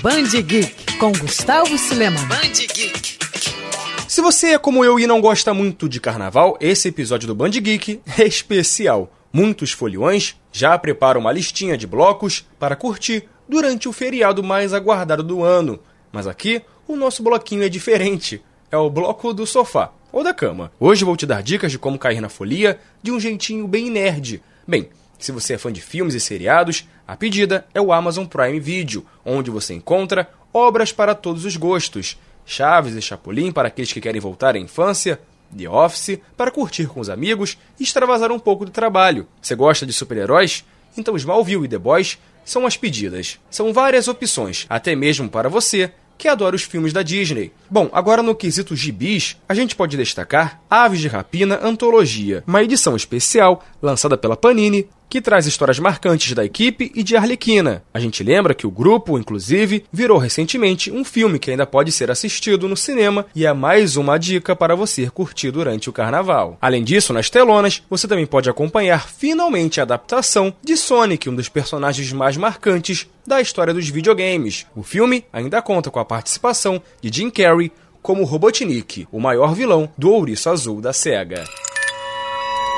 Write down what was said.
Band Geek com Gustavo Suleman. Band Geek. Se você é como eu e não gosta muito de carnaval, esse episódio do Band Geek é especial. Muitos foliões já preparam uma listinha de blocos para curtir durante o feriado mais aguardado do ano. Mas aqui o nosso bloquinho é diferente. É o bloco do sofá ou da cama. Hoje vou te dar dicas de como cair na folia de um jeitinho bem nerd. Bem, se você é fã de filmes e seriados, a pedida é o Amazon Prime Video, onde você encontra obras para todos os gostos. Chaves e Chapolin para aqueles que querem voltar à infância, The Office para curtir com os amigos e extravasar um pouco do trabalho. Você gosta de super-heróis? Então Smallville e The Boys são as pedidas. São várias opções, até mesmo para você que adora os filmes da Disney. Bom, agora no quesito gibis, a gente pode destacar Aves de Rapina Antologia, uma edição especial lançada pela Panini que traz histórias marcantes da equipe e de Arlequina. A gente lembra que o grupo, inclusive, virou recentemente um filme que ainda pode ser assistido no cinema e é mais uma dica para você curtir durante o carnaval. Além disso, nas telonas, você também pode acompanhar finalmente a adaptação de Sonic, um dos personagens mais marcantes da história dos videogames. O filme ainda conta com a participação de Jim Carrey como Robotnik, o maior vilão do Ouriço Azul da SEGA.